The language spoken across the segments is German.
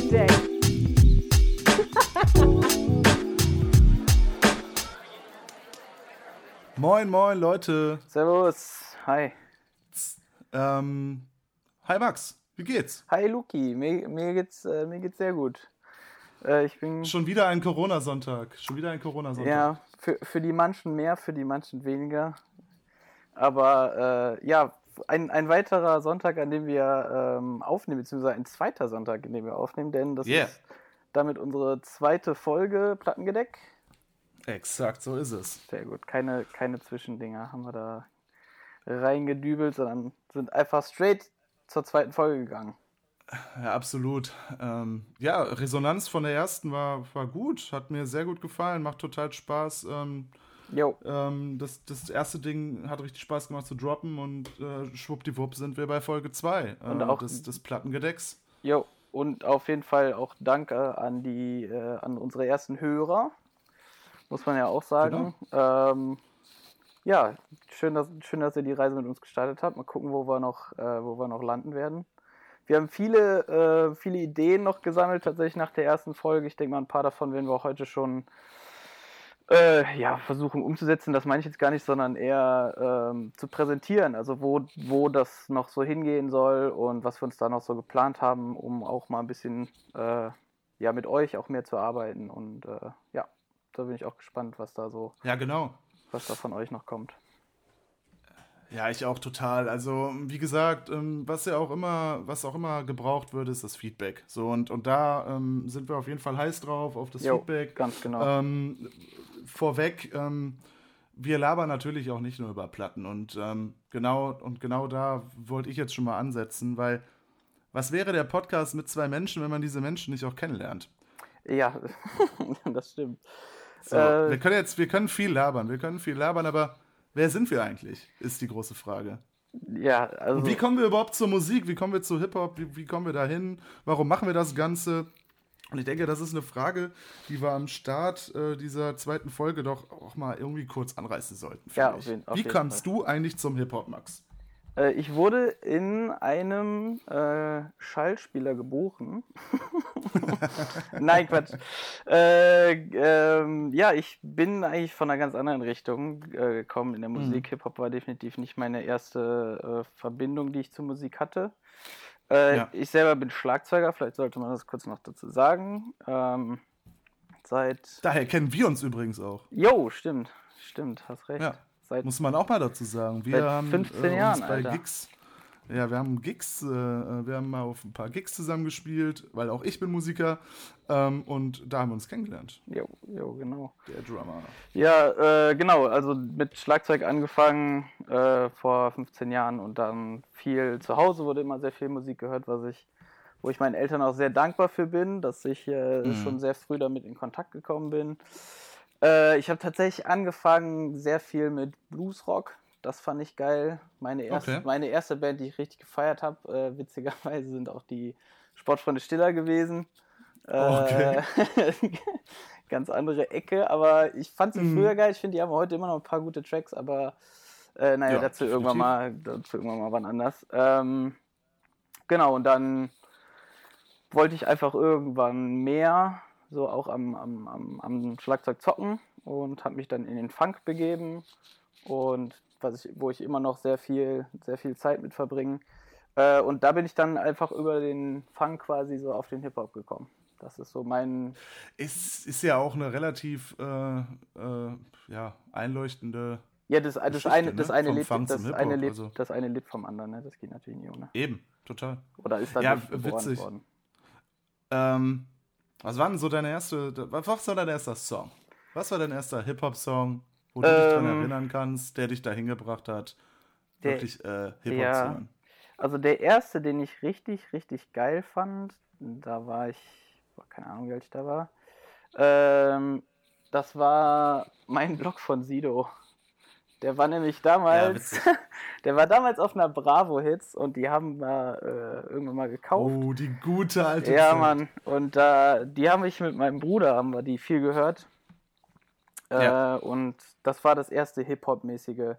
today. Moin, moin, Leute. Servus. Hi. Ähm, hi Max, wie geht's? Hi Luki. Mir, mir, geht's, äh, mir geht's sehr gut. Äh, ich bin. Schon wieder ein Corona-Sonntag. Schon wieder ein Corona-Sonntag. Ja, für, für die manchen mehr, für die manchen weniger. Aber äh, ja, ein, ein weiterer Sonntag, an dem wir ähm, aufnehmen, beziehungsweise ein zweiter Sonntag, an dem wir aufnehmen, denn das Yeah. ist damit unsere zweite Folge Plattengedeck. Exakt, so ist es. Sehr gut. Keine, keine Zwischendinger haben wir da reingedübelt, sondern sind einfach straight zur zweiten Folge gegangen. Ja, absolut. Ähm, ja, Resonanz von der ersten war, war gut, hat mir sehr gut gefallen, macht total Spaß. Ähm. Ähm, das, das erste Ding hat richtig Spaß gemacht zu droppen und äh, schwuppdiwupp sind wir bei Folge 2 Und äh, auch- des, des Plattengedecks. Jo, und auf jeden Fall auch Danke an die, äh, an unsere ersten Hörer, muss man ja auch sagen. Ähm, ja, schön dass, schön, dass ihr die Reise mit uns gestartet habt. Mal gucken, wo wir noch, äh, wo wir noch landen werden. Wir haben viele, äh, viele Ideen noch gesammelt, tatsächlich nach der ersten Folge. Ich denke mal, ein paar davon werden wir auch heute schon äh, ja, versuchen umzusetzen. Das meine ich jetzt gar nicht, sondern eher ähm, zu präsentieren. Also wo, wo das noch so hingehen soll und was wir uns da noch so geplant haben, um auch mal ein bisschen äh, ja, mit euch auch mehr zu arbeiten. Und äh, ja, da bin ich auch gespannt, was da so, Ja, genau. was da von euch noch kommt. Ja, ich auch total. Also, wie gesagt, ähm, was ja auch immer, was auch immer gebraucht wird, ist das Feedback. So, und, und da ähm, sind wir auf jeden Fall heiß drauf, auf das Jo, Feedback. ganz genau. Ähm, vorweg, ähm, wir labern natürlich auch nicht nur über Platten. Und ähm, genau, und genau da wollte ich jetzt schon mal ansetzen, weil was wäre der Podcast mit zwei Menschen, wenn man diese Menschen nicht auch kennenlernt? Ja, das stimmt. So, Äh, wir können jetzt, wir können viel labern, wir können viel labern, aber wer sind wir eigentlich, ist die große Frage. Ja, also. Und wie kommen wir überhaupt zur Musik? Wie kommen wir zu Hip-Hop? Wie, wie kommen wir dahin? Warum machen wir das Ganze? Und ich denke, das ist eine Frage, die wir am Start äh, dieser zweiten Folge doch auch mal irgendwie kurz anreißen sollten. Ja, auf jeden- auf wie kamst du eigentlich zum Hip-Hop, Max? Äh, ich wurde in einem äh, Schallspieler geboren. Nein, Quatsch. Äh, ähm, ja, ich bin eigentlich von einer ganz anderen Richtung äh, gekommen in der Musik. Hip-Hop war definitiv nicht meine erste äh, Verbindung, die ich zur Musik hatte. Äh, Ja. Ich selber bin Schlagzeuger, vielleicht sollte man das kurz noch dazu sagen. Ähm, seit. Daher kennen wir uns übrigens auch. Jo, stimmt. Stimmt, hast recht. Ja, Seit Muss man auch mal dazu sagen. Wir Seit haben 15 äh, Jahren, bei Alter. Gigs. Ja, wir haben Gigs, äh, äh, wir haben mal auf ein paar Gigs zusammengespielt, weil auch ich bin Musiker. Ähm, und da haben wir uns kennengelernt. Jo, jo, genau. Der Drummer. Ja, äh, genau, also mit Schlagzeug angefangen äh, vor 15 Jahren und dann viel zu Hause wurde immer sehr viel Musik gehört, was ich, wo ich meinen Eltern auch sehr dankbar für bin, dass ich äh, Mhm. schon sehr früh damit in Kontakt gekommen bin. Äh, ich habe tatsächlich angefangen sehr viel mit Bluesrock. Das fand ich geil. Meine erste, Okay. meine erste Band, die ich richtig gefeiert habe, äh, witzigerweise sind auch die Sportfreunde Stiller gewesen. Okay. Äh, ganz andere Ecke, aber ich fand sie Mhm. früher geil. Ich finde, die haben heute immer noch ein paar gute Tracks, aber äh, naja, Ja, dazu irgendwann mal, dazu irgendwann mal wann anders. Ähm, genau, und dann wollte ich einfach irgendwann mehr, so auch am, am, am, am Schlagzeug zocken und habe mich dann in den Funk begeben und was ich, wo ich immer noch sehr viel, sehr viel Zeit mit verbringe. Äh, und da bin ich dann einfach über den Funk quasi so auf den Hip-Hop gekommen. Das ist so mein, Ist, ist ja auch eine relativ äh, äh, ja, einleuchtende. ja, das, das eine, das ne? eine Vom Lied, Funk das eine Lied, also. das eine Lied vom anderen, ne? Das geht natürlich nicht ohne. Eben, total. Oder ist da Ja, witzig. worden? Ähm, was war denn so deine erste. Was war dein erster Song? Was war dein erster Hip-Hop-Song, wo du dich dran Ähm, erinnern kannst, der dich dahin gebracht hat, der- wirklich äh, Hip-Hop ja. zu hören? Also der erste, den ich richtig, richtig geil fand, da war ich, boah, keine Ahnung, wie alt ich da war. Ähm, das war mein Blog von Sido. Der war nämlich damals, witzig. der war damals auf einer Bravo Hits und die haben wir äh, irgendwann mal gekauft. Oh, die gute alte Ja. Mann. Und äh, die haben ich mit meinem Bruder, haben wir die viel gehört. Äh, Ja. Und das war das erste Hip-Hop-mäßige,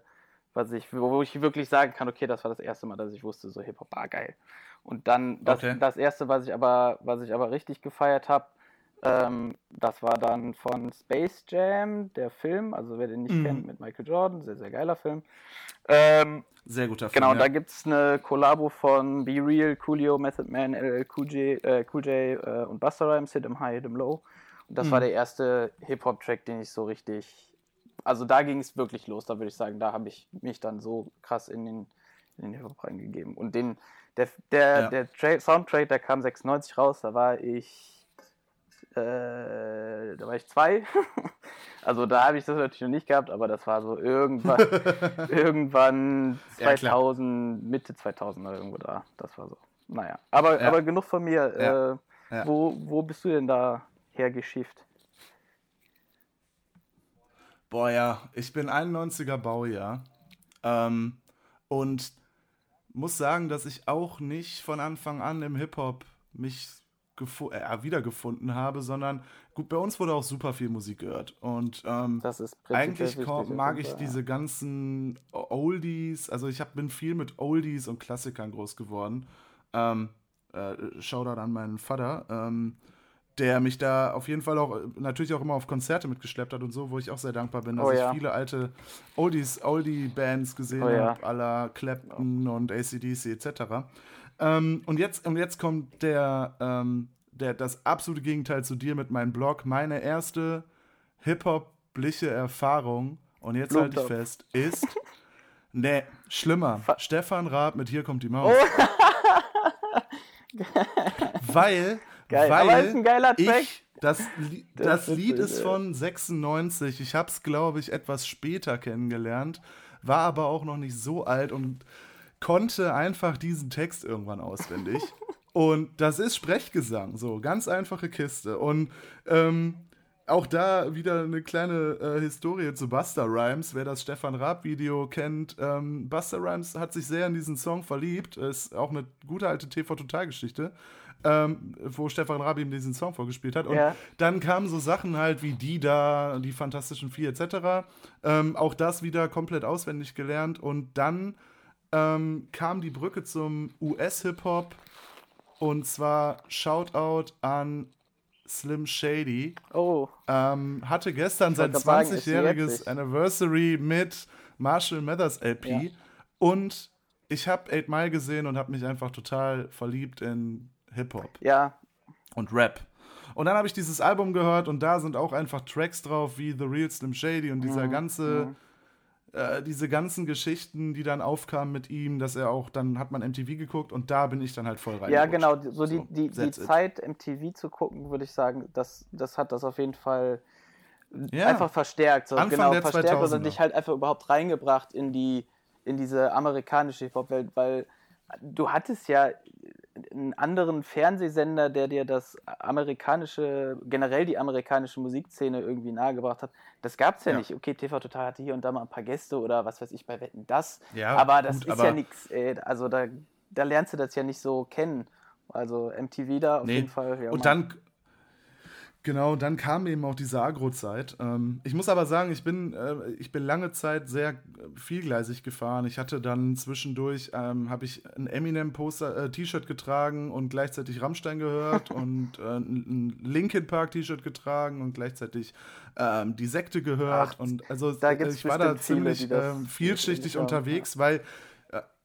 was ich, wo ich wirklich sagen kann, okay, das war das erste Mal, dass ich wusste, so Hip-Hop war geil. Und dann das, Okay. das erste, was ich aber, was ich aber richtig gefeiert habe, ähm, das war dann von Space Jam, der Film, also wer den nicht Mhm. kennt, mit Michael Jordan, sehr, sehr geiler Film. Ähm, Sehr guter Film. Genau, ja. da gibt es eine Kollabo von Be Real, Coolio, Method Man, LL Cool J, äh, cool J äh, und Busta Rhymes, Hit 'em High, Hit 'em Low. Das Mhm. war der erste Hip-Hop-Track, den ich so richtig. Also da ging es wirklich los, da würde ich sagen, da habe ich mich dann so krass in den, in den Hip-Hop reingegeben. Und den, der, der, Ja. der Tra Soundtrack, der kam 96 raus, da war ich. Äh, da war ich zwei. also da habe ich das natürlich noch nicht gehabt, aber das war so irgendwann, irgendwann Ja, klar. 2000, Mitte 2000 oder irgendwo da. Das war so. Naja, aber, Ja. aber genug von mir. Ja. Äh, Ja. Wo, wo bist du denn da hergeschifft? Boah, ja, ich bin 91er Baujahr. Ähm, und muss sagen, dass ich auch nicht von Anfang an im Hip-Hop mich äh, wiedergefunden habe, sondern gut, bei uns wurde auch super viel Musik gehört. Und ähm, Das ist prinzipiell eigentlich auf mag ich ja. diese ganzen Oldies, also ich hab, bin viel mit Oldies und Klassikern groß geworden. Ähm, äh, Shoutout an meinen Vater, ähm, der mich da auf jeden Fall auch natürlich auch immer auf Konzerte mitgeschleppt hat und so, wo ich auch sehr dankbar bin, dass Oh ja. ich viele alte Oldies, Oldie-Bands gesehen Oh ja. habe, à la Clapton und ACDC etc. Ähm, und, jetzt, und jetzt kommt der, ähm, der, das absolute Gegenteil zu dir mit meinem Blog. Meine erste hip-hopliche Erfahrung, und jetzt halte ich fest, ist, nee, schlimmer. Fa- Stefan Raab mit Hier kommt die Maus. weil, Geil, weil aber ist ein geiler Track. ich, das, Das das ist Lied ist ey. von 96. Ich habe es, glaube ich, etwas später kennengelernt, war aber auch noch nicht so alt und konnte einfach diesen Text irgendwann auswendig. und das ist Sprechgesang, so ganz einfache Kiste. Und ähm, auch da wieder eine kleine äh, Historie zu Buster Rhymes. Wer das Stefan Raab-Video kennt, ähm, Buster Rhymes hat sich sehr in diesen Song verliebt. Ist auch eine gute alte TV-Total-Geschichte, ähm, wo Stefan Raab ihm diesen Song vorgespielt hat. Und Ja. dann kamen so Sachen halt wie die da, die Fantastischen Vier etc. Ähm, auch das wieder komplett auswendig gelernt. Und dann ähm, kam die Brücke zum US-Hip-Hop. Und zwar Shoutout an Slim Shady. Oh, Ähm, hatte gestern sein wollte grad sagen, ist 20-jähriges jetzt. Anniversary mit Marshall Mathers LP. Ja. Und ich habe 8 Mile gesehen und habe mich einfach total verliebt in Hip-Hop ja, und Rap. Und dann habe ich dieses Album gehört und da sind auch einfach Tracks drauf wie The Real Slim Shady und dieser Mhm, ganze, äh, diese ganzen Geschichten, die dann aufkamen mit ihm, dass er auch, dann hat man MTV geguckt und da bin ich dann halt voll rein. ja, genau. So die, So, die, die it. Zeit, MTV zu gucken, würde ich sagen, das, das hat das auf jeden Fall Ja. einfach verstärkt. So, Anfang genau, der verstärkt 2000er. und dich halt einfach überhaupt reingebracht in die, in diese amerikanische Hip-Hop-Welt, weil du hattest ja einen anderen Fernsehsender, der dir das amerikanische, generell die amerikanische Musikszene irgendwie nahegebracht hat. Das gab es ja, Ja. nicht. Okay, TV Total hatte hier und da mal ein paar Gäste oder was weiß ich bei Wetten das. Ja, aber das gut, ist aber- ja nichts, also da, da lernst du das ja nicht so kennen. Also MTV da auf Nee. jeden Fall. Ja, und dann, genau, dann kam eben auch diese Agro-Zeit. Ähm, ich muss aber sagen, ich bin, äh, ich bin lange Zeit sehr äh, vielgleisig gefahren. Ich hatte dann zwischendurch, ähm, habe ich ein Eminem-Poster, äh, T-Shirt getragen und gleichzeitig Rammstein gehört und äh, ein Linkin Park-T-Shirt getragen und gleichzeitig ähm, die Sekte gehört. Ach, und also äh, ich war da viele, ziemlich das ähm, vielschichtig unterwegs, weil äh,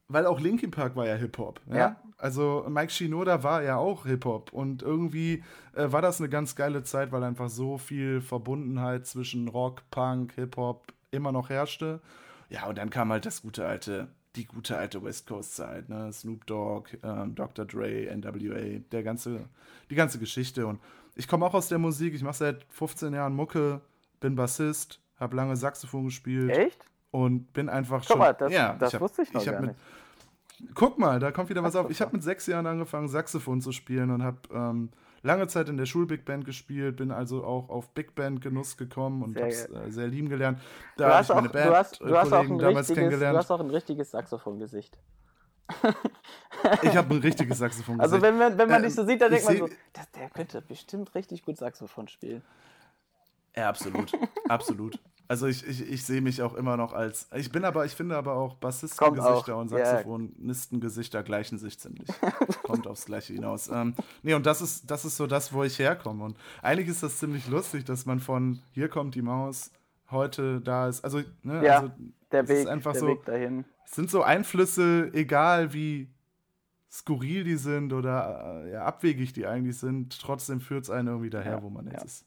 weil auch Linkin Park war ja Hip-Hop. Ja? Ja. Also Mike Shinoda war ja auch Hip-Hop und irgendwie äh, war das eine ganz geile Zeit, weil einfach so viel Verbundenheit zwischen Rock, Punk, Hip-Hop immer noch herrschte. Ja, und dann kam halt das gute alte, die gute alte West Coast Zeit, ne? Snoop Dogg, ähm, Dr. Dre, NWA, der ganze, die ganze Geschichte. Und ich komme auch aus der Musik, ich mache seit 15 Jahren Mucke, bin Bassist, habe lange Saxophon gespielt Echt? Und bin einfach Guck schon. mal, das, ja, das hab- wusste ich noch hab gar mit, nicht. Guck mal, da kommt wieder was auf. Ich habe mit sechs Jahren angefangen, Saxophon zu spielen und habe ähm, lange Zeit in der Schul-Big Band gespielt, bin also auch auf Big Band-Genuss gekommen und Sehr habe es äh, sehr lieben gelernt. Du Da habe hast, ich auch, meine du, hast, du, hast auch ein Band-Kollegen damals richtiges, du kennengelernt. hast auch ein richtiges Saxophongesicht. Ich habe ein richtiges Saxophon Also wenn, man- wenn man Ähm, dich so sieht, dann ich denkt man so, das, der könnte bestimmt richtig gut Saxophon spielen. Ja, absolut. absolut. Also ich, ich, ich sehe mich auch immer noch als. Ich bin aber, ich finde aber auch Bassistengesichter und Saxophonistengesichter gleichen sich ziemlich. Kommt aufs Gleiche hinaus. Ähm, nee, und das ist, das ist so das, wo ich herkomme. Und eigentlich ist das ziemlich lustig, dass man von hier kommt die Maus heute da ist. Also, ne, ja, also der Weg, ist einfach der so, Weg dahin. Es sind so Einflüsse, egal wie skurril die sind oder äh, ja, abwegig die eigentlich sind, trotzdem führt es einen irgendwie daher, Ja, wo man jetzt ja. ist.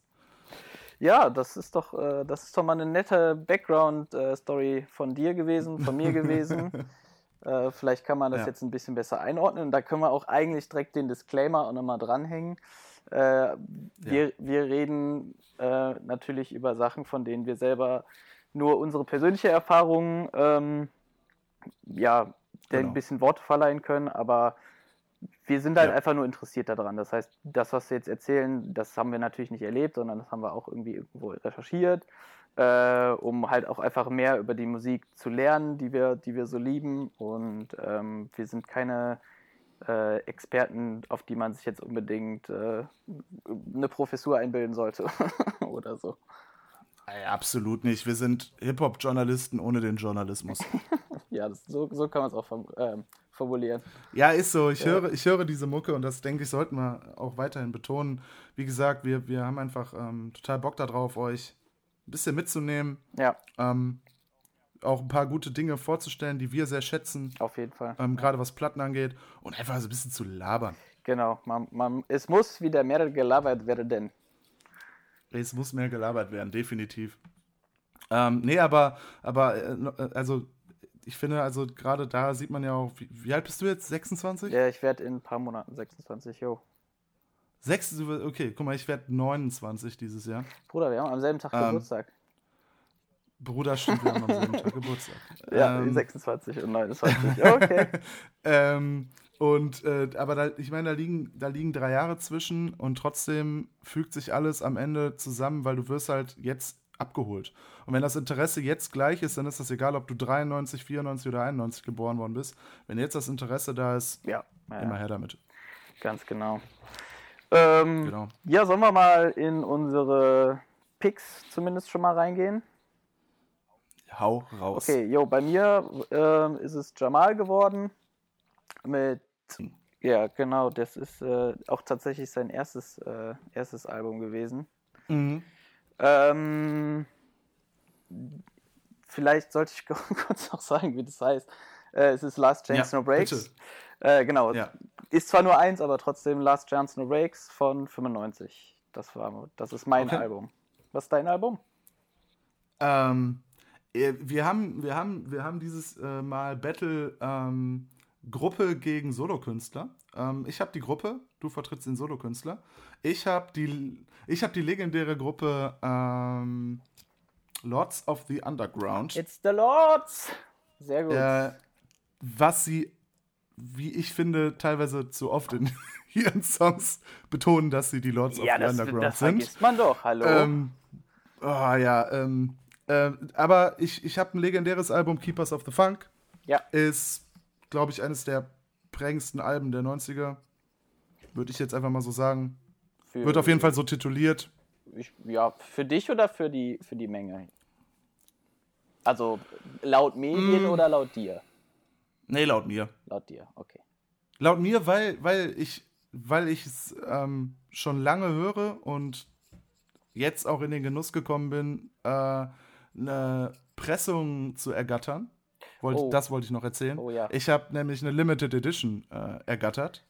Ja, das ist doch, äh, das ist doch mal eine nette Background-Story von dir gewesen, von mir gewesen. äh, vielleicht kann man das Ja. jetzt ein bisschen besser einordnen. Da können wir auch eigentlich direkt den Disclaimer auch nochmal dranhängen. Äh, wir, wir reden äh, natürlich über Sachen, von denen wir selber nur unsere persönliche Erfahrung ähm, ja, Genau. ein bisschen Worte verleihen können, aber wir sind halt Ja. einfach nur interessiert daran. Das heißt, das, was wir jetzt erzählen, das haben wir natürlich nicht erlebt, sondern das haben wir auch irgendwie irgendwo recherchiert, äh, um halt auch einfach mehr über die Musik zu lernen, die wir, die wir so lieben. Und ähm, wir sind keine äh, Experten, auf die man sich jetzt unbedingt äh, eine Professur einbilden sollte oder so. Absolut nicht. Wir sind Hip-Hop-Journalisten ohne den Journalismus. Ja, das, so, so kann man es auch form- ähm, formulieren. Ja, ist so. Ich, Ja. höre, ich höre diese Mucke und das denke ich, sollten wir auch weiterhin betonen. Wie gesagt, wir, wir haben einfach ähm, total Bock darauf, euch ein bisschen mitzunehmen, Ja, ähm, auch ein paar gute Dinge vorzustellen, die wir sehr schätzen, auf jeden Fall. ähm, gerade was Platten angeht und einfach so ein bisschen zu labern. Genau, man, man, es muss wieder mehr gelabert werden. Es muss mehr gelabert werden, definitiv. Ähm, nee, aber, aber äh, äh, also ich finde, also gerade da sieht man ja auch, wie, wie alt bist du jetzt? 26? Ja, ich werde in ein paar Monaten 26, jo. Sechs, okay, guck mal, ich werde 29 dieses Jahr. Bruder, wir haben am selben Tag Ähm, Geburtstag. Bruder, stimmt, wir haben am selben Tag Geburtstag. Ja, ähm, 26 und 29. Okay. ähm, und äh, aber da, ich meine, da liegen, da liegen drei Jahre zwischen und trotzdem fügt sich alles am Ende zusammen, weil du wirst halt jetzt abgeholt. Und wenn das Interesse jetzt gleich ist, dann ist das egal, ob du 93, 94 oder 91 geboren worden bist. Wenn jetzt das Interesse da ist, ja, ja, immer her damit. ganz genau. Ähm, Genau. Ja, sollen wir mal in unsere Picks zumindest schon mal reingehen? Hau raus. Okay, jo, bei mir ähm, ist es Jamal geworden mit, ja, genau, das ist äh, auch tatsächlich sein erstes, äh, erstes Album gewesen. Mhm. Ähm, vielleicht sollte ich kurz noch sagen, wie das heißt. Äh, es ist Last Chance Ja, No Breaks. Äh, genau, Ja. ist zwar nur eins, aber trotzdem Last Chance No Breaks von 95. Das war, das ist mein Okay. Album. Was ist dein Album? Ähm, äh, wir, haben, wir, haben, wir haben dieses äh, Mal Battle ähm, Gruppe gegen Solokünstler. Ähm, ich habe die Gruppe, du vertrittst den Solokünstler. Ich habe die, ich hab die legendäre Gruppe ähm, Lords of the Underground. It's the Lords! Sehr gut. Äh, was sie, wie ich finde, teilweise zu oft in ihren Songs betonen, dass sie die Lords ja, of the das, Underground das sind. vergisst man doch, hallo. Ähm, oh ja, ähm, äh, aber ich, ich habe ein legendäres Album, Keepers of the Funk. Ja. Ist, glaube ich, eines der prägendsten Alben der 90er. Würde ich jetzt einfach mal so sagen. Für- Wird auf jeden Fall so tituliert. Ich, ja, für dich oder für die, für die Menge? Also laut Medien Mm. oder laut dir? Nee, laut mir. Laut dir, okay. Laut mir, weil, weil ich weil ich es ähm, schon lange höre und jetzt auch in den Genuss gekommen bin, äh, eine Pressung zu ergattern. Wollt, Oh. Das wollte ich noch erzählen. Oh ja. Ich habe nämlich eine Limited Edition äh, ergattert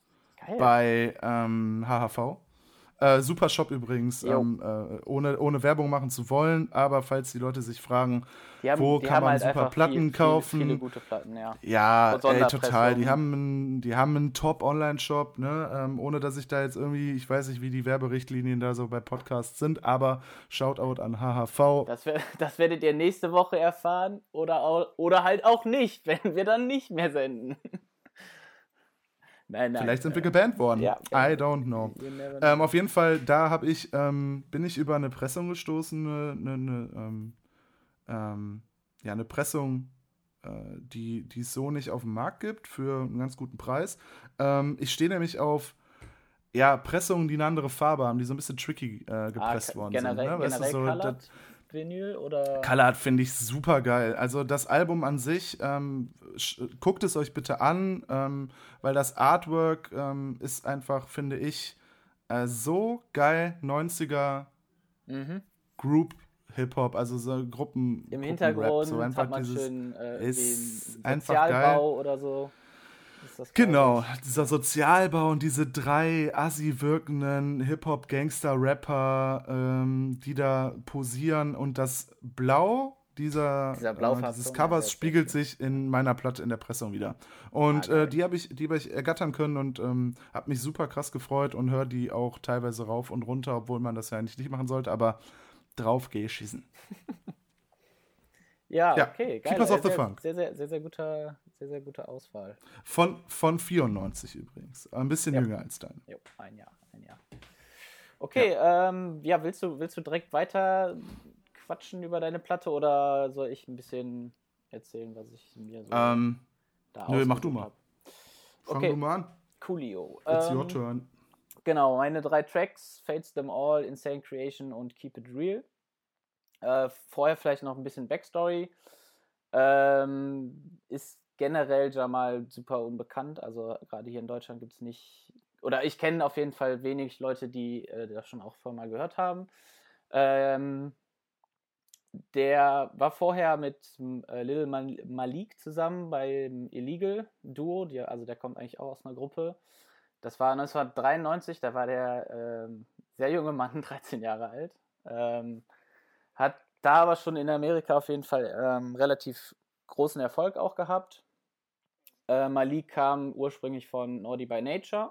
Geil. bei ähm, HHV. Äh, super Shop übrigens, ähm, äh, ohne, ohne Werbung machen zu wollen, aber falls die Leute sich fragen, haben, wo kann man halt super Platten viel, kaufen? Viele, viele gute Platten, ja. Ja, ey, total. Die haben einen, die haben einen Top-Online-Shop, ne? Ähm, ohne dass ich da jetzt irgendwie, ich weiß nicht, wie die Werberichtlinien da so bei Podcasts sind, aber Shoutout an HHV. Das, das werdet ihr nächste Woche erfahren oder, oder halt auch nicht, wenn wir dann nicht mehr senden. Nein, nein. Vielleicht sind wir äh, gebannt worden. ja, I don't know. Ähm, auf jeden Fall, da habe ich, ähm, bin ich über eine Pressung gestoßen, eine, eine, eine, ähm, ähm, ja, eine Pressung, äh, die, die es so nicht auf dem Markt gibt, für einen ganz guten Preis. Ähm, ich stehe nämlich auf ja, Pressungen, die eine andere Farbe haben, die so ein bisschen tricky äh, gepresst Ah, worden generell, sind. Ne? Weißt du, so, Vinyl oder? Colored finde ich super geil. Also das Album an sich, ähm, guckt es euch bitte an, ähm, weil das Artwork ähm, ist einfach, finde ich, äh, so geil 90er mhm. Group Hip-Hop, also so Gruppen. Im Gruppen Hintergrund so einfach hat man dieses, schön äh, ist einfach geil. oder so. Genau, dieser Sozialbau und diese drei assi wirkenden Hip-Hop-Gangster-Rapper, ähm, die da posieren und das Blau dieser, äh, dieses Covers spiegelt sich in meiner Platte in der Pressung wieder. Und ah, äh, die habe ich, die hab ich ergattern können und ähm, habe mich super krass gefreut und höre die auch teilweise rauf und runter, obwohl man das ja eigentlich nicht machen sollte, aber drauf gehe schießen. ja, ja, okay, geil. Keep us off the funk. Sehr, sehr, sehr, sehr guter, sehr, sehr gute Auswahl. Von, von 94 übrigens. Ein bisschen ja. jünger als dein. Jo, ein Jahr, ein Jahr. Okay, ja, ähm, ja willst, du, willst du direkt weiter quatschen über deine Platte oder soll ich ein bisschen erzählen, was ich mir so ähm, da Nö, mach du mal. Hab? Fang okay. du mal an. Coolio. It's ähm, your turn. Genau, meine drei Tracks, Fates Them All, Insane Creation und Keep It Real. Äh, vorher vielleicht noch ein bisschen Backstory. Ähm, ist generell Jamal super unbekannt. Also gerade hier in Deutschland gibt es nicht, oder ich kenne auf jeden Fall wenig Leute, die äh, das schon auch vorher mal gehört haben. Ähm, der war vorher mit äh, Lil Malik zusammen beim Illegal Duo, die, also der kommt eigentlich auch aus einer Gruppe. Das war 1993, da war der ähm, sehr junge Mann, 13 Jahre alt. Ähm, hat da aber schon in Amerika auf jeden Fall ähm, relativ großen Erfolg auch gehabt. Äh, Malik kam ursprünglich von Naughty by Nature.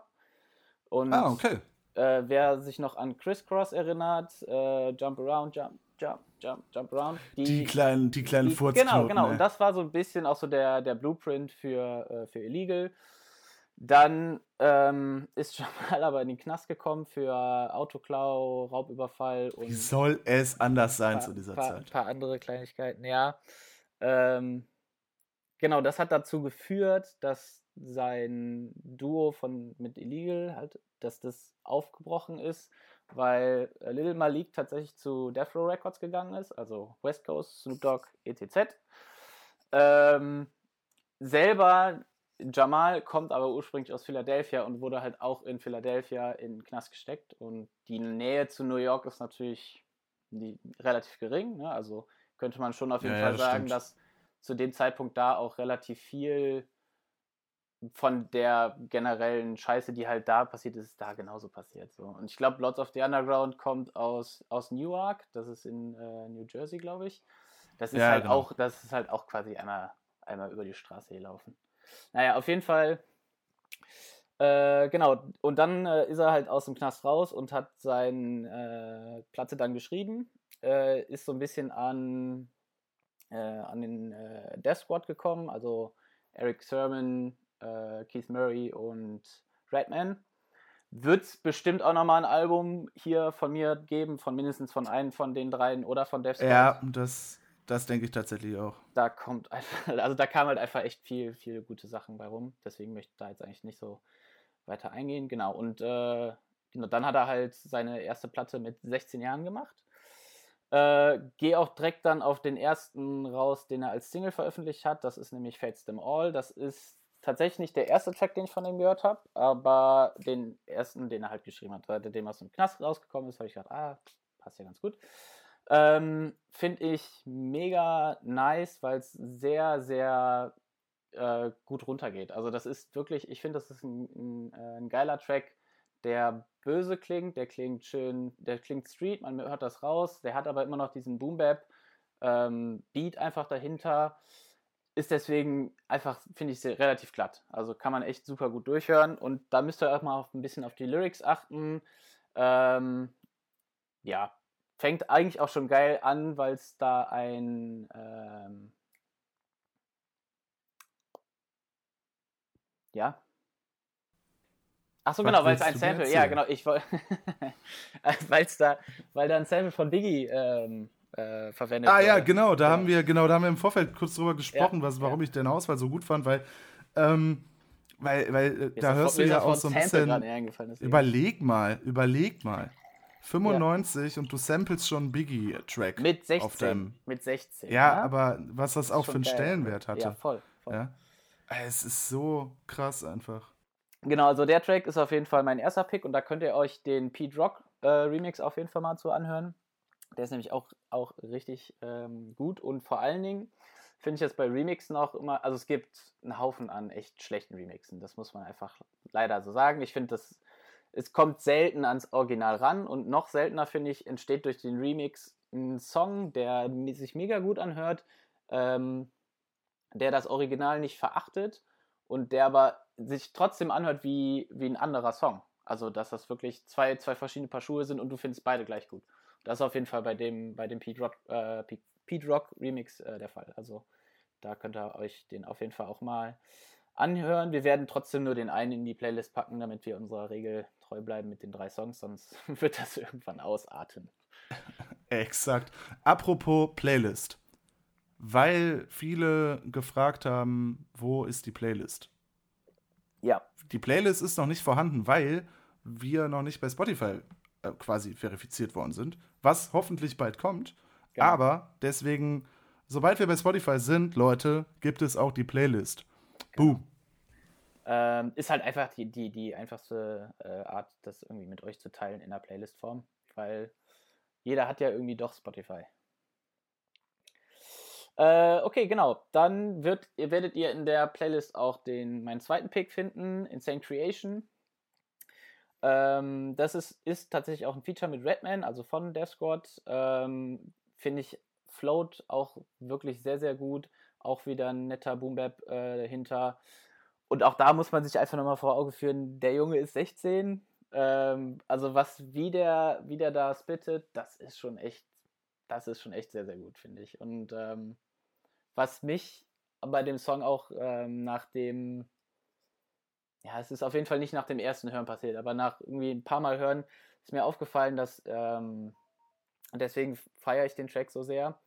Und ah, okay. äh, wer sich noch an Crisscross erinnert, äh, Jump Around, Jump, Jump, Jump, Jump Around. Die, die kleinen, die kleinen die, Genau, genau. Und das war so ein bisschen auch so der, der Blueprint für, äh, für Illegal. Dann ähm, ist Jamal aber in den Knast gekommen für Autoklau, Raubüberfall und. Wie soll es anders sein paar, zu dieser paar, Zeit? Ein paar andere Kleinigkeiten, ja. Ähm, genau, das hat dazu geführt, dass sein Duo von mit Illegal halt, dass das aufgebrochen ist, weil Little Malik tatsächlich zu Death Row Records gegangen ist, also West Coast, Snoop Dogg, etc. Ähm, selber Jamal kommt aber ursprünglich aus Philadelphia und wurde halt auch in Philadelphia in den Knast gesteckt. Und die Nähe zu New York ist natürlich die, relativ gering. Ne? Also könnte man schon auf jeden ja, Fall ja, das sagen, stimmt. dass zu dem Zeitpunkt da auch relativ viel von der generellen Scheiße, die halt da passiert ist, da genauso passiert. So. Und ich glaube, Lords of the Underground kommt aus, aus Newark, das ist in äh, New Jersey, glaube ich. Das ist ja, halt genau. auch, das ist halt auch quasi einmal, einmal über die Straße gelaufen. Naja, auf jeden Fall. Äh, genau, und dann äh, ist er halt aus dem Knast raus und hat seine äh, Platte dann geschrieben. Äh, ist so ein bisschen an, äh, an den äh, Death Squad gekommen, also Eric Sermon, Keith Murray und Redman. Wird es bestimmt auch nochmal ein Album hier von mir geben, von mindestens von einem von den dreien oder von Death Squad. Ja, das das denke ich tatsächlich auch. Da kommt einfach, also da kam halt einfach echt viel, viele gute Sachen bei rum. Deswegen möchte ich da jetzt eigentlich nicht so weiter eingehen. Genau. Und äh, genau, dann hat er halt seine erste Platte mit 16 Jahren gemacht. Äh, Gehe auch direkt dann auf den ersten raus, den er als Single veröffentlicht hat. Das ist nämlich Fates Them All. Das ist tatsächlich nicht der erste Track, den ich von ihm gehört habe, aber den ersten, den er halt geschrieben hat. Weil der aus dem Knast rausgekommen ist, habe ich gedacht, ah, passt ja ganz gut. Ähm, Finde ich mega nice, weil es sehr, sehr äh, gut runtergeht. Also das ist wirklich, ich finde, das ist ein, ein, äh, ein, geiler Track, der böse klingt, der klingt schön, der klingt street, man hört das raus, der hat aber immer noch diesen Boom-Bap ähm, Beat einfach dahinter. Ist deswegen einfach, finde ich, relativ glatt. Also kann man echt super gut durchhören. Und da müsst ihr auch mal auf, ein bisschen auf die Lyrics achten. Ähm, ja, fängt eigentlich auch schon geil an, weil es da ein ähm, ja. Ach so, genau, weil es ein Sample, ja, genau, ich wollte, weil es da, weil da ein Sample von Biggie ähm, äh, verwendet Ah wurde. ja, genau, da ja. haben wir, genau, da haben wir im Vorfeld kurz drüber gesprochen, ja, was, warum ja. ich den Auswahl so gut fand, weil, ähm, weil, weil äh, da hörst du ja auch so ein bisschen. Überleg mal, überleg mal. 95 ja. und du samplest schon Biggie-Track. Mit 16. Auf deinem, mit 16. Ja, ja, aber was das, das auch für einen geil. Stellenwert hatte. Ja, voll. voll. Ja? Es ist so krass einfach. Genau, also der Track ist auf jeden Fall mein erster Pick und da könnt ihr euch den Pete Rock äh, Remix auf jeden Fall mal zu anhören. Der ist nämlich auch, auch richtig ähm, gut und vor allen Dingen finde ich jetzt bei Remixen auch immer, also es gibt einen Haufen an echt schlechten Remixen, das muss man einfach leider so sagen. Ich finde, das es kommt selten ans Original ran und noch seltener finde ich, entsteht durch den Remix ein Song, der sich mega gut anhört, ähm, der das Original nicht verachtet und der aber sich trotzdem anhört wie, wie ein anderer Song. Also, dass das wirklich zwei, zwei verschiedene Paar Schuhe sind und du findest beide gleich gut. Das ist auf jeden Fall bei dem, bei dem Pete Rock, äh, Pete, Pete Rock Remix äh, der Fall. Also, da könnt ihr euch den auf jeden Fall auch mal anhören. Wir werden trotzdem nur den einen in die Playlist packen, damit wir unserer Regel treu bleiben mit den drei Songs, sonst wird das irgendwann ausarten. Exakt. Apropos Playlist. Weil viele gefragt haben, wo ist die Playlist? Ja. Die Playlist ist noch nicht vorhanden, weil wir noch nicht bei Spotify äh, quasi verifiziert worden sind, was hoffentlich bald kommt. Genau. Aber deswegen, sobald wir bei Spotify sind, Leute, gibt es auch die Playlist. Genau. Boom. Ähm, ist halt einfach die, die, die einfachste äh, Art, das irgendwie mit euch zu teilen in der Playlist-Form, weil jeder hat ja irgendwie doch Spotify. Äh, okay, genau. Dann wird, ihr werdet ihr in der Playlist auch den, meinen zweiten Pick finden, Insane Creation. Ähm, das ist, ist tatsächlich auch ein Feature mit Redman, also von Death Squad. Ähm, Finde ich Float auch wirklich sehr, sehr gut. Auch wieder ein netter Boombap äh, dahinter. Und auch da muss man sich einfach nochmal vor Augen führen, der Junge ist 16. Ähm, also was wie der, wie der da spittet, das ist schon echt, das ist schon echt sehr, sehr gut, finde ich. Und ähm, was mich bei dem Song auch ähm, nach dem, ja, es ist auf jeden Fall nicht nach dem ersten Hören passiert, aber nach irgendwie ein paar Mal Hören ist mir aufgefallen, dass, ähm, deswegen feiere ich den Track so sehr,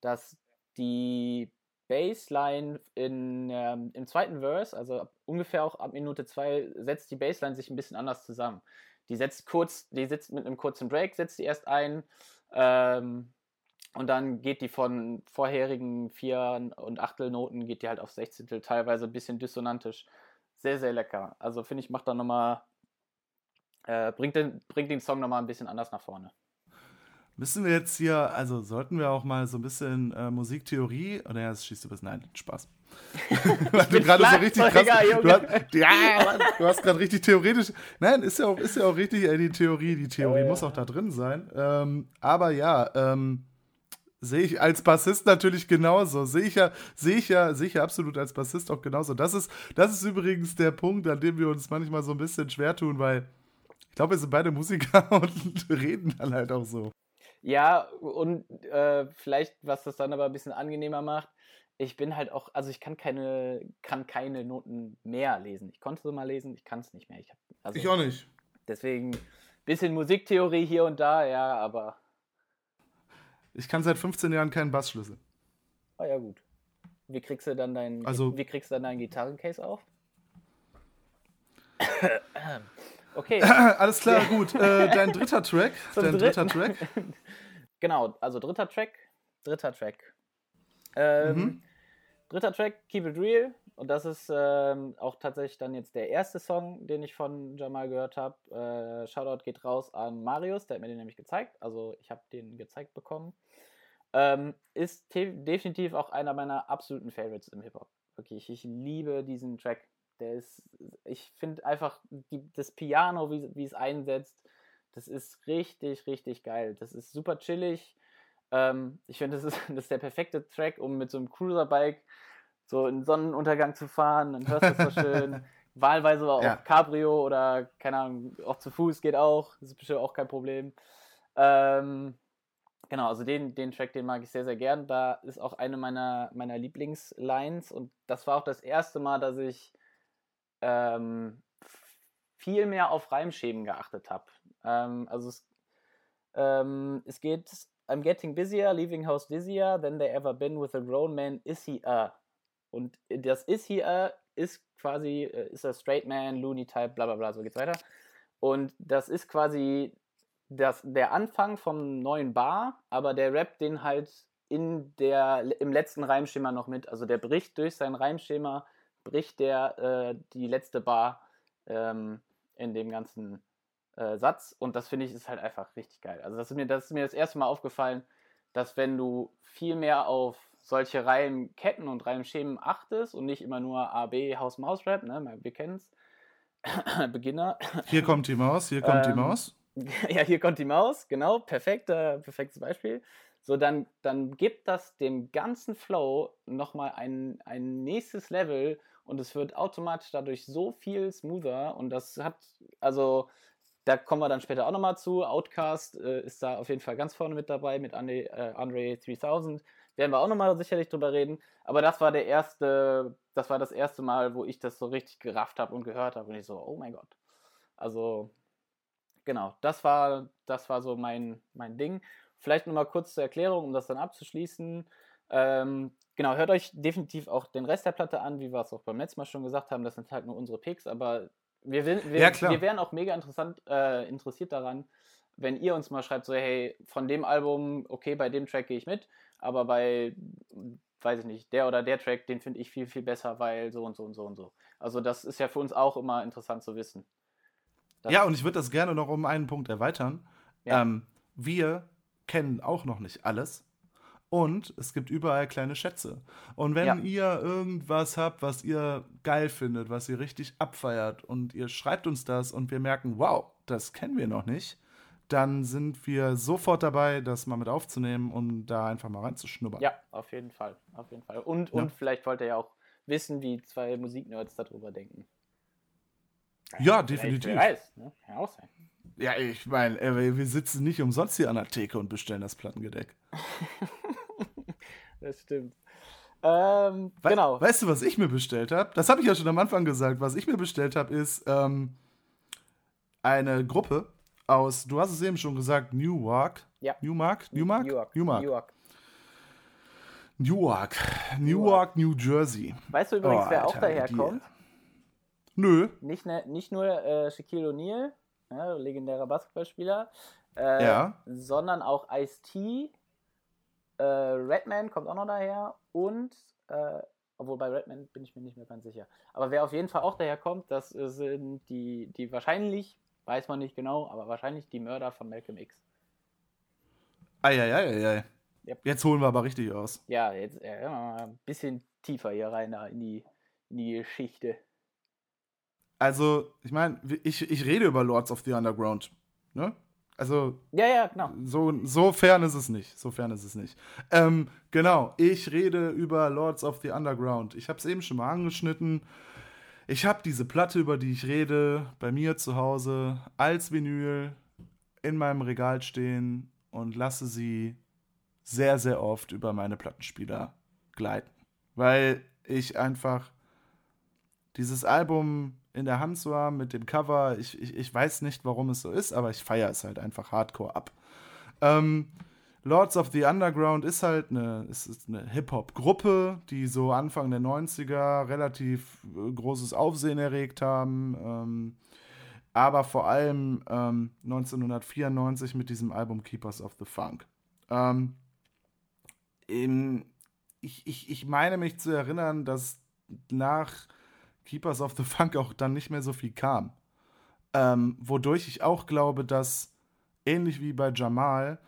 dass die Bassline in, ähm, im zweiten Verse, also ungefähr auch ab Minute 2, setzt die Bassline sich ein bisschen anders zusammen. Die setzt kurz, die sitzt mit einem kurzen Break, setzt die erst ein, ähm, und dann geht die von vorherigen vier und Achtelnoten, geht die halt auf Sechzehntel, teilweise ein bisschen dissonantisch. Sehr, sehr lecker. Also finde ich, macht da nochmal, äh, bringt, den, bringt den Song nochmal ein bisschen anders nach vorne. Müssen wir jetzt hier, also sollten wir auch mal so ein bisschen äh, Musiktheorie, oder ja, das schießt du bis, nein, Spaß. Weil du gerade so richtig krass, du hast, ja, du hast gerade richtig theoretisch, nein, ist ja auch, ist ja auch richtig, ey, die Theorie, die Theorie äh. muss auch da drin sein. Ähm, aber ja, ähm, Sehe ich als Bassist natürlich genauso. Sehe ich ja, sehe ich ja, sehe ich ja absolut als Bassist auch genauso. Das ist, das ist übrigens der Punkt, an dem wir uns manchmal so ein bisschen schwer tun, weil ich glaube, wir sind beide Musiker und reden dann halt auch so. Ja, und äh, vielleicht, was das dann aber ein bisschen angenehmer macht, ich bin halt auch, also ich kann keine, kann keine Noten mehr lesen. Ich konnte so mal lesen, ich kann es nicht mehr. Ich, hab, also, ich auch nicht. Deswegen bisschen Musiktheorie hier und da, ja, aber ich kann seit 15 Jahren keinen Bassschlüssel. Ah ja, gut. Wie kriegst du dann dein, also, wie kriegst du dann dein Gitarrencase auf? okay. Alles klar, gut. Äh, dein dritter Track. Zum dein dritter Track. genau, also dritter Track. Dritter Track. Ähm, mhm. Dritter Track, Keep It Real. Und das ist ähm, auch tatsächlich dann jetzt der erste Song, den ich von Jamal gehört habe. Äh, Shoutout geht raus an Marius, der hat mir den nämlich gezeigt. Also ich habe den gezeigt bekommen. Ähm, ist definitiv auch einer meiner absoluten Favorites im Hip-Hop. Wirklich, ich liebe diesen Track. Der ist, ich finde einfach die, das Piano, wie, wie es einsetzt, das ist richtig, richtig geil. Das ist super chillig. Ähm, ich finde, das ist, das ist der perfekte Track, um mit so einem Cruiser-Bike so einen Sonnenuntergang zu fahren. Dann hörst du es so schön. Wahlweise auch ja. Cabrio oder, keine Ahnung, auch zu Fuß geht auch. Das ist bestimmt auch kein Problem. Ähm, Genau, also den, den Track, den mag ich sehr, sehr gern. Da ist auch eine meiner, meiner Lieblingslines und das war auch das erste Mal, dass ich ähm, viel mehr auf Reimschemen geachtet habe. Ähm, also es, ähm, es geht, I'm getting busier, leaving house dizzier than they ever been with a grown man, is he a? Und das is he a ist quasi, äh, ist a straight man, loony type, bla bla bla, so geht's weiter. Und das ist quasi das, der Anfang vom neuen Bar, aber der rappt den halt in der, im letzten Reimschema noch mit. Also der bricht durch sein Reimschema, bricht der äh, die letzte Bar ähm, in dem ganzen äh, Satz. Und das finde ich ist halt einfach richtig geil. Also das ist, mir, das ist mir das erste Mal aufgefallen, dass wenn du viel mehr auf solche Reimketten und Reimschemen achtest und nicht immer nur A, B, Haus-Maus-Rap, ne, wir kennen es, Beginner. Hier kommt die Maus, hier kommt ähm, die Maus. Ja, hier kommt die Maus, genau, perfekt, äh, perfektes Beispiel. So, dann, dann gibt das dem ganzen Flow nochmal ein, ein nächstes Level und es wird automatisch dadurch so viel smoother und das hat, also da kommen wir dann später auch nochmal zu. Outcast äh, ist da auf jeden Fall ganz vorne mit dabei mit Andre, äh, Andre 3000. Werden wir auch nochmal sicherlich drüber reden. Aber das war der erste, das war das erste Mal, wo ich das so richtig gerafft habe und gehört habe. Und ich so, oh mein Gott. Also, genau, das war, das war so mein, mein Ding. Vielleicht nochmal kurz zur Erklärung, um das dann abzuschließen. Ähm, genau, hört euch definitiv auch den Rest der Platte an, wie wir es auch beim letzten Mal schon gesagt haben. Das sind halt nur unsere Picks, aber wir, wir, ja, wir wären auch mega interessant, äh, interessiert daran, wenn ihr uns mal schreibt, so, hey, von dem Album, okay, bei dem Track gehe ich mit, aber bei, weiß ich nicht, der oder der Track, den finde ich viel, viel besser, weil so und so und so und so. Also das ist ja für uns auch immer interessant zu wissen. Das ja, und ich würde das gerne noch um einen Punkt erweitern. Ja. Ähm, wir kennen auch noch nicht alles. Und es gibt überall kleine Schätze. Und wenn ja. ihr irgendwas habt, was ihr geil findet, was ihr richtig abfeiert und ihr schreibt uns das und wir merken, wow, das kennen wir noch nicht, dann sind wir sofort dabei, das mal mit aufzunehmen und da einfach mal reinzuschnuppern. Ja, auf jeden Fall. Auf jeden Fall. Und, ja. und vielleicht wollt ihr ja auch wissen, wie zwei Musiknerds darüber denken. Ja, definitiv. Wer weiß, ne? Kann auch sein. Ja, ich meine, äh, wir sitzen nicht umsonst hier an der Theke und bestellen das Plattengedeck. das stimmt. Ähm, We genau. Weißt du, was ich mir bestellt habe? Das habe ich ja schon am Anfang gesagt. Was ich mir bestellt habe, ist ähm, eine Gruppe aus, du hast es eben schon gesagt, Newark. Ja. Newmark? Newmark? Newark. Newmark. Newark. Newark. Newark, New Jersey. Weißt du übrigens, oh, wer auch daher kommt? Nö. Nicht, ne, nicht nur äh, Shaquille O'Neal, ja, legendärer Basketballspieler, äh, ja. sondern auch Ice-T, äh, Redman kommt auch noch daher und, äh, obwohl bei Redman bin ich mir nicht mehr ganz sicher. Aber wer auf jeden Fall auch daher kommt, das sind die, die wahrscheinlich, weiß man nicht genau, aber wahrscheinlich die Mörder von Malcolm X. Eieieiei. Yep. Jetzt holen wir aber richtig aus. Ja, jetzt äh, ein bisschen tiefer hier rein in die, in die Geschichte. Also, ich meine, ich, ich rede über Lords of the Underground. Ne? Also. Ja, ja, genau. So, so fern ist es nicht. So fern ist es nicht. Ähm, genau, ich rede über Lords of the Underground. Ich habe es eben schon mal angeschnitten. Ich habe diese Platte, über die ich rede, bei mir zu Hause als Vinyl in meinem Regal stehen und lasse sie sehr, sehr oft über meine Plattenspieler gleiten. Weil ich einfach dieses Album in der Hand zu haben mit dem Cover. Ich, ich, ich weiß nicht, warum es so ist, aber ich feiere es halt einfach hardcore ab. Ähm, Lords of the Underground ist halt eine, eine Hip-Hop-Gruppe, die so Anfang der 90er relativ äh, großes Aufsehen erregt haben. Ähm, aber vor allem ähm, 1994 mit diesem Album Keepers of the Funk. Ähm, in, ich, ich, ich meine mich zu erinnern, dass nach Keepers of the Funk auch dann nicht mehr so viel kam. Ähm, wodurch ich auch glaube, dass ähnlich wie bei Jamal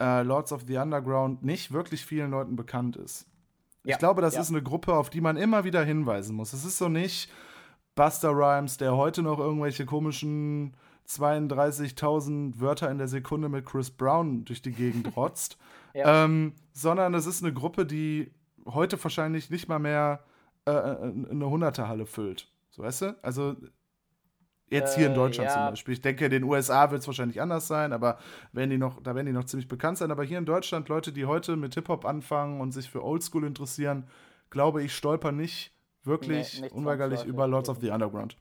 äh, Lords of the Underground nicht wirklich vielen Leuten bekannt ist. Ja, ich glaube, das ja. ist eine Gruppe, auf die man immer wieder hinweisen muss. Es ist so nicht Buster Rhymes, der heute noch irgendwelche komischen 32.000 Wörter in der Sekunde mit Chris Brown durch die Gegend rotzt, ja. ähm, sondern es ist eine Gruppe, die heute wahrscheinlich nicht mal mehr äh, äh, eine Hunderterhalle füllt. So weißt du? Also jetzt hier in äh, Deutschland äh, ja. zum Beispiel. Ich denke, in den USA wird es wahrscheinlich anders sein, aber werden die noch, da werden die noch ziemlich bekannt sein. Aber hier in Deutschland, Leute, die heute mit Hip-Hop anfangen und sich für Oldschool interessieren, glaube ich, stolpern nicht wirklich nee, unweigerlich über Lords of the Underground.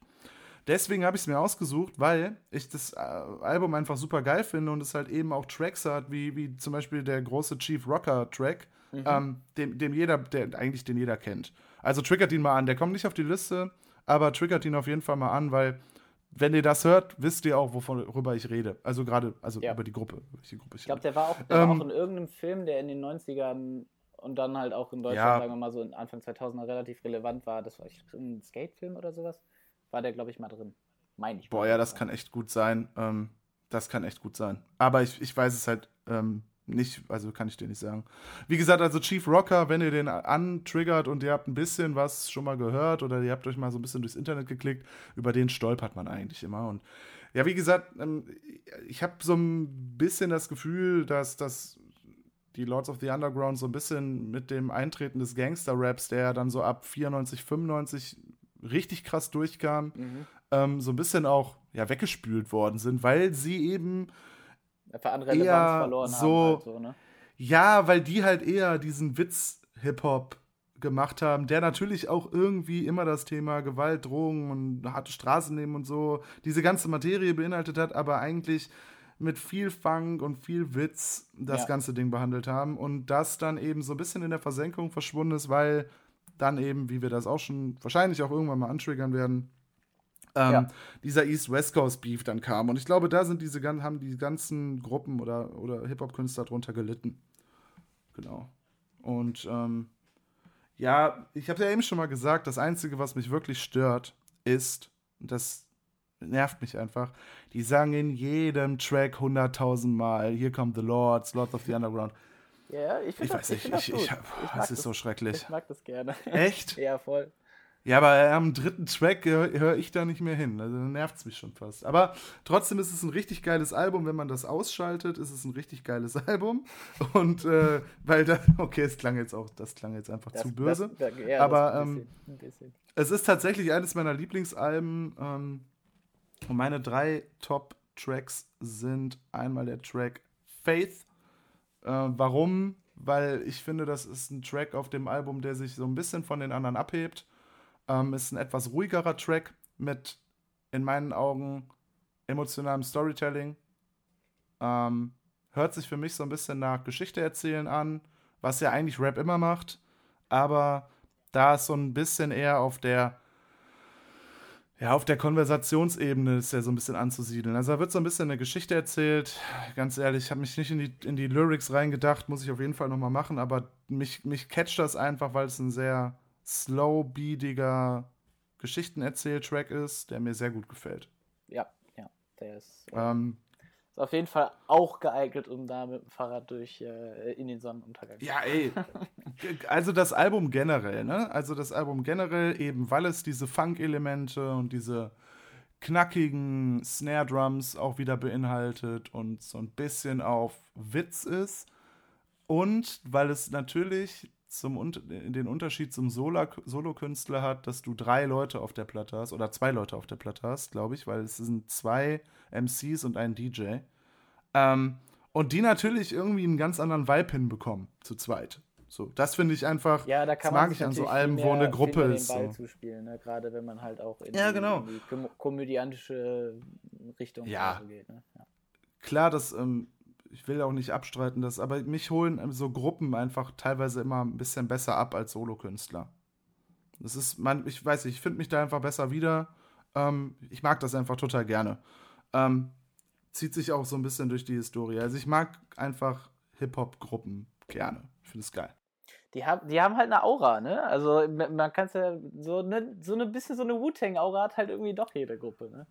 Deswegen habe ich es mir ausgesucht, weil ich das äh, Album einfach super geil finde und es halt eben auch Tracks hat, wie, wie zum Beispiel der große Chief Rocker Track, mhm. ähm, dem, dem jeder, der eigentlich den jeder kennt. Also triggert ihn mal an. Der kommt nicht auf die Liste, aber triggert ihn auf jeden Fall mal an, weil wenn ihr das hört, wisst ihr auch, worüber ich rede. Also gerade, also ja. über die Gruppe. Die Gruppe ich glaube, der, war auch, der ähm, war auch in irgendeinem Film, der in den 90ern und dann halt auch in Deutschland, ja. sagen wir mal so Anfang 2000er relativ relevant war. Das war ein Skate-Film oder sowas. War der, glaube ich, mal drin. Meine ich. Boah, ja, das kann echt gut sein. Ähm, das kann echt gut sein. Aber ich, ich weiß es halt ähm, nicht, also kann ich dir nicht sagen. Wie gesagt, also Chief Rocker, wenn ihr den antriggert und ihr habt ein bisschen was schon mal gehört oder ihr habt euch mal so ein bisschen durchs Internet geklickt, über den stolpert man eigentlich immer. Und ja, wie gesagt, ähm, ich habe so ein bisschen das Gefühl, dass das die Lords of the Underground so ein bisschen mit dem Eintreten des Gangster-Raps, der dann so ab 94, 95 richtig krass durchkam, mhm. ähm, so ein bisschen auch ja, weggespült worden sind, weil sie eben Einfach an Relevanz eher verloren so, haben. Halt so, ne? Ja, weil die halt eher diesen Witz-Hip-Hop gemacht haben, der natürlich auch irgendwie immer das Thema Gewalt, Drogen und harte Straßenleben und so, diese ganze Materie beinhaltet hat, aber eigentlich mit viel Funk und viel Witz das ja. ganze Ding behandelt haben und das dann eben so ein bisschen in der Versenkung verschwunden ist, weil dann eben, wie wir das auch schon wahrscheinlich auch irgendwann mal antriggern werden, ähm, ja. dieser East-West Coast-Beef dann kam. Und ich glaube, da sind diese, haben die ganzen Gruppen oder, oder Hip-Hop-Künstler drunter gelitten. Genau. Und ähm, ja, ich habe ja eben schon mal gesagt, das Einzige, was mich wirklich stört, ist, das nervt mich einfach, die sagen in jedem Track hunderttausend Mal, hier kommt The Lords, Lords of the Underground. Ja, ich finde das, weiß nicht, ich, ich, ich, es ist so schrecklich. Ich mag das gerne. Echt? ja, voll. Ja, aber am dritten Track höre hör ich da nicht mehr hin. Also dann nervt es mich schon fast. Aber trotzdem ist es ein richtig geiles Album. Wenn man das ausschaltet, ist es ein richtig geiles Album. Und äh, weil da, okay, es klang jetzt auch, das klang jetzt einfach das, zu böse. Das, ja, aber ein bisschen, ähm, ein bisschen. es ist tatsächlich eines meiner Lieblingsalben. Ähm, und meine drei Top-Tracks sind einmal der Track Faith. Äh, warum? Weil ich finde, das ist ein Track auf dem Album, der sich so ein bisschen von den anderen abhebt ähm, ist ein etwas ruhigerer Track mit, in meinen Augen, emotionalem Storytelling. Ähm, hört sich für mich so ein bisschen nach Geschichte erzählen an, was ja eigentlich Rap immer macht. Aber da ist so ein bisschen eher auf der ja, auf der Konversationsebene ist er so ein bisschen anzusiedeln. Also da wird so ein bisschen eine Geschichte erzählt. Ganz ehrlich, ich habe mich nicht in die, in die Lyrics reingedacht, muss ich auf jeden Fall nochmal machen, aber mich, mich catcht das einfach, weil es ein sehr slow-beatiger Geschichtenerzähl-Track ist, der mir sehr gut gefällt. Ja, ja, der ist, äh, ähm, ist auf jeden Fall auch geeignet, um da mit dem Fahrrad durch äh, in den Sonnenuntergang zu Ja, ey. also das Album generell, ne? Also das Album generell, eben weil es diese Funk-Elemente und diese knackigen Snare-Drums auch wieder beinhaltet und so ein bisschen auf Witz ist. Und weil es natürlich zum, den Unterschied zum Solo-Künstler hat, dass du drei Leute auf der Platte hast, oder zwei Leute auf der Platte hast, glaube ich, weil es sind zwei MCs und ein DJ. Ähm, und die natürlich irgendwie einen ganz anderen Vibe hinbekommen, zu zweit. So, das finde ich einfach, ja, da das mag ich an so Alben, wo eine Gruppe ist. So. zuspielen, ne? gerade wenn man halt auch in, ja, die, genau. in die komödiantische Richtung ja. geht. Ne? Ja. Klar, das ähm, ich will auch nicht abstreiten, dass, aber mich holen so Gruppen einfach teilweise immer ein bisschen besser ab als Solokünstler. Das ist, man, ich weiß nicht, ich finde mich da einfach besser wieder. Ähm, ich mag das einfach total gerne. Ähm, zieht sich auch so ein bisschen durch die Historie. Also ich mag einfach Hip-Hop-Gruppen gerne. Ich finde es geil. Die haben, die haben halt eine Aura, ne? Also man kann es ja so eine, so eine bisschen so eine Wu-Tang-Aura hat halt irgendwie doch jede Gruppe, ne?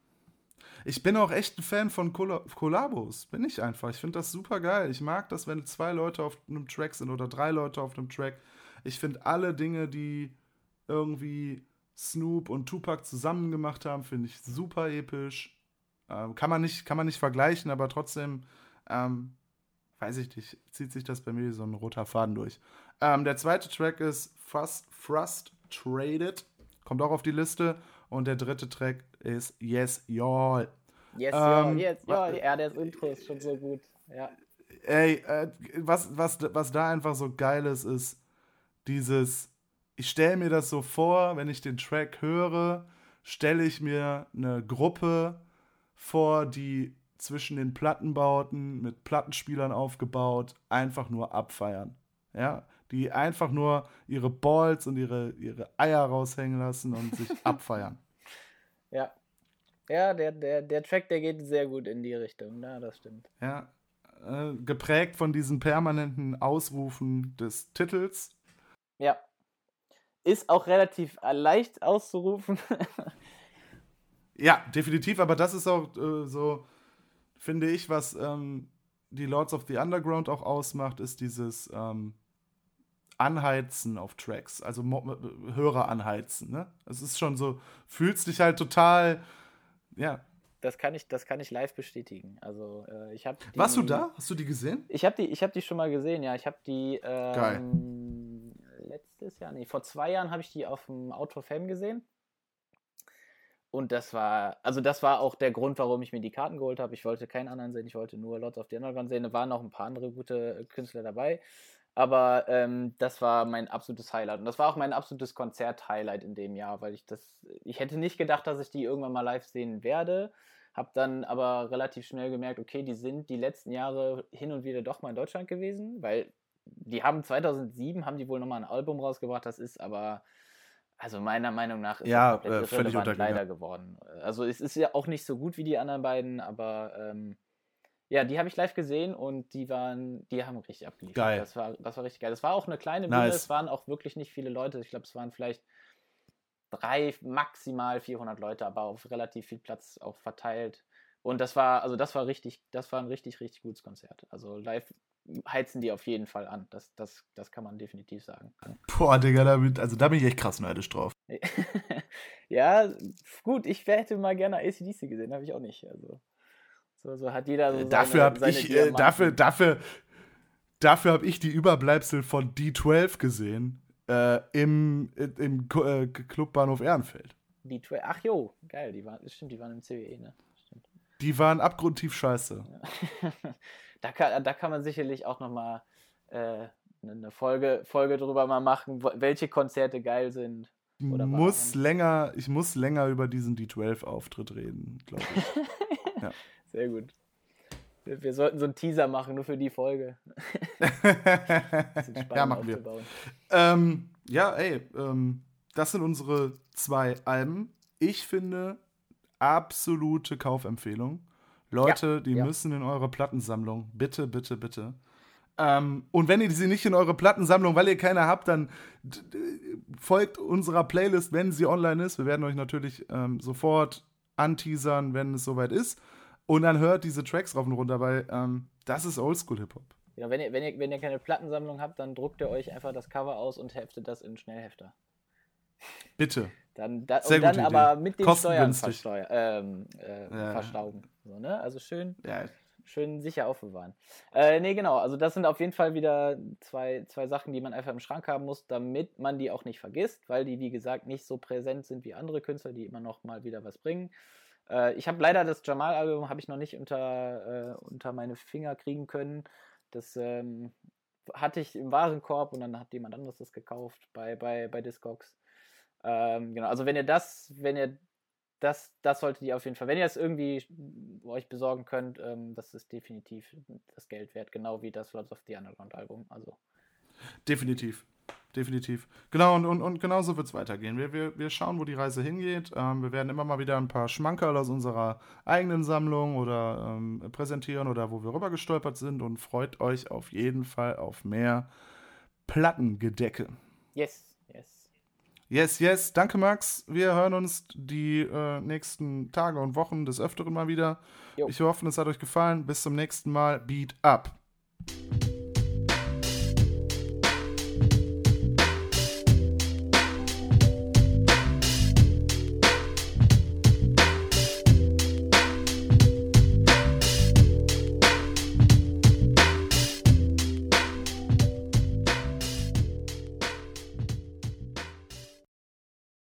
Ich bin auch echt ein Fan von Kollabos. Bin ich einfach. Ich finde das super geil. Ich mag das, wenn zwei Leute auf einem Track sind oder drei Leute auf einem Track. Ich finde alle Dinge, die irgendwie Snoop und Tupac zusammen gemacht haben, finde ich super episch. Ähm, kann, man nicht, kann man nicht vergleichen, aber trotzdem, ähm, weiß ich nicht, zieht sich das bei mir so ein roter Faden durch. Ähm, der zweite Track ist Frust, Frustrated. Kommt auch auf die Liste. Und der dritte Track ist Yes, Y'all. Yes, ähm, yes, y'all. Ja, das Intro ist schon so gut. Ja. Ey, äh, was, was, was da einfach so geil ist, ist dieses, ich stelle mir das so vor, wenn ich den Track höre, stelle ich mir eine Gruppe vor, die zwischen den Plattenbauten mit Plattenspielern aufgebaut einfach nur abfeiern. Ja, die einfach nur ihre Balls und ihre, ihre Eier raushängen lassen und sich abfeiern. Ja. Der, der, der Track, der geht sehr gut in die Richtung, ja, das stimmt. Ja, äh, geprägt von diesen permanenten Ausrufen des Titels. Ja. Ist auch relativ leicht auszurufen. ja, definitiv, aber das ist auch äh, so, finde ich, was ähm, die Lords of the Underground auch ausmacht, ist dieses ähm, Anheizen auf Tracks, also Hörer anheizen. Ne? Es ist schon so, fühlst dich halt total, ja. Das kann ich, das kann ich live bestätigen. Also äh, ich habe. Warst du da? Hast du die gesehen? Ich habe die, ich habe die schon mal gesehen. Ja, ich habe die. Ähm, Geil. Letztes Jahr, nee, vor zwei Jahren habe ich die auf dem Outdoor Fame gesehen. Und das war, also das war auch der Grund, warum ich mir die Karten geholt habe. Ich wollte keinen anderen sehen, ich wollte nur Lords of the Underground sehen. Da waren noch ein paar andere gute Künstler dabei. Aber ähm, das war mein absolutes Highlight. Und das war auch mein absolutes Konzert-Highlight in dem Jahr, weil ich das, ich hätte nicht gedacht, dass ich die irgendwann mal live sehen werde. Hab dann aber relativ schnell gemerkt, okay, die sind die letzten Jahre hin und wieder doch mal in Deutschland gewesen, weil die haben 2007 haben die wohl nochmal ein Album rausgebracht. Das ist aber, also meiner Meinung nach ist ja, das komplett äh, irrelevant leider geworden. Also es ist ja auch nicht so gut wie die anderen beiden, aber ähm, ja, die habe ich live gesehen und die waren, die haben richtig abgeliefert. Geil. Das war, das war richtig geil. Das war auch eine kleine Bühne, nice. es waren auch wirklich nicht viele Leute. Ich glaube, es waren vielleicht drei, maximal 400 Leute, aber auf relativ viel Platz auch verteilt. Und das war, also das war richtig, das war ein richtig, richtig gutes Konzert. Also live heizen die auf jeden Fall an. Das, das, das kann man definitiv sagen. Boah, Digga, damit, also da bin ich echt krass neidisch drauf. ja, gut, ich hätte mal gerne ACDC gesehen, habe ich auch nicht. Also. So, so hat jeder so äh, dafür habe ich äh, dafür dafür dafür habe ich die Überbleibsel von D12 gesehen äh, im im äh, Clubbahnhof Ehrenfeld. D12. Ach jo, geil, die waren stimmt, die waren im CWE, ne? Stimmt. Die waren abgrundtief scheiße. Ja. da, kann, da kann man sicherlich auch noch mal äh, eine Folge, Folge drüber mal machen, welche Konzerte geil sind. Muss länger, ich muss länger über diesen D12-Auftritt reden, glaube ich. ja. Sehr gut. Wir, sollten so einen Teaser machen, nur für die Folge. ja, machen wir. Ähm, ja, ey, ähm, das sind unsere zwei Alben. Ich finde, absolute Kaufempfehlung. Leute, ja, die ja. müssen in eure Plattensammlung. Bitte, bitte, bitte. Ähm, und wenn ihr sie nicht in eure Plattensammlung, weil ihr keine habt, dann folgt unserer Playlist, wenn sie online ist. Wir werden euch natürlich ähm, sofort anteasern, wenn es soweit ist. Und dann hört diese Tracks rauf und runter, weil ähm, das ist Oldschool-Hip-Hop. Ja, wenn ihr, wenn, ihr, wenn ihr keine Plattensammlung habt, dann druckt ihr euch einfach das Cover aus und heftet das in Schnellhefter. Bitte. Dann, da, Sehr und dann aber mit den Steuern versteuer, ähm, äh, ja. verstauben. So, ne? Also schön, ja. schön sicher aufbewahren. Äh, nee, genau. Also das sind auf jeden Fall wieder zwei, zwei Sachen, die man einfach im Schrank haben muss, damit man die auch nicht vergisst, weil die, wie gesagt, nicht so präsent sind wie andere Künstler, die immer noch mal wieder was bringen. Äh, ich habe leider das Jamal-Album habe ich noch nicht unter, äh, unter meine Finger kriegen können. Das ähm, hatte ich im Warenkorb und dann hat jemand anderes das gekauft bei, bei, bei Discogs. Ähm, genau, also wenn ihr das, wenn ihr das, das solltet ihr auf jeden Fall, wenn ihr es irgendwie euch besorgen könnt, ähm, das ist definitiv das Geld wert, genau wie das Lords of the Underground Album. Also. Definitiv definitiv. Genau, und, und, und genau so wird es weitergehen. Wir, wir, wir schauen, wo die Reise hingeht. Ähm, wir werden immer mal wieder ein paar Schmankerl aus unserer eigenen Sammlung oder ähm, präsentieren oder wo wir rüber gestolpert sind und freut euch auf jeden Fall auf mehr Plattengedecke. Yes, yes. Yes, yes. Danke, Max. Wir hören uns die äh, nächsten Tage und Wochen des Öfteren mal wieder. Jo. Ich hoffe, es hat euch gefallen. Bis zum nächsten Mal. Beat up.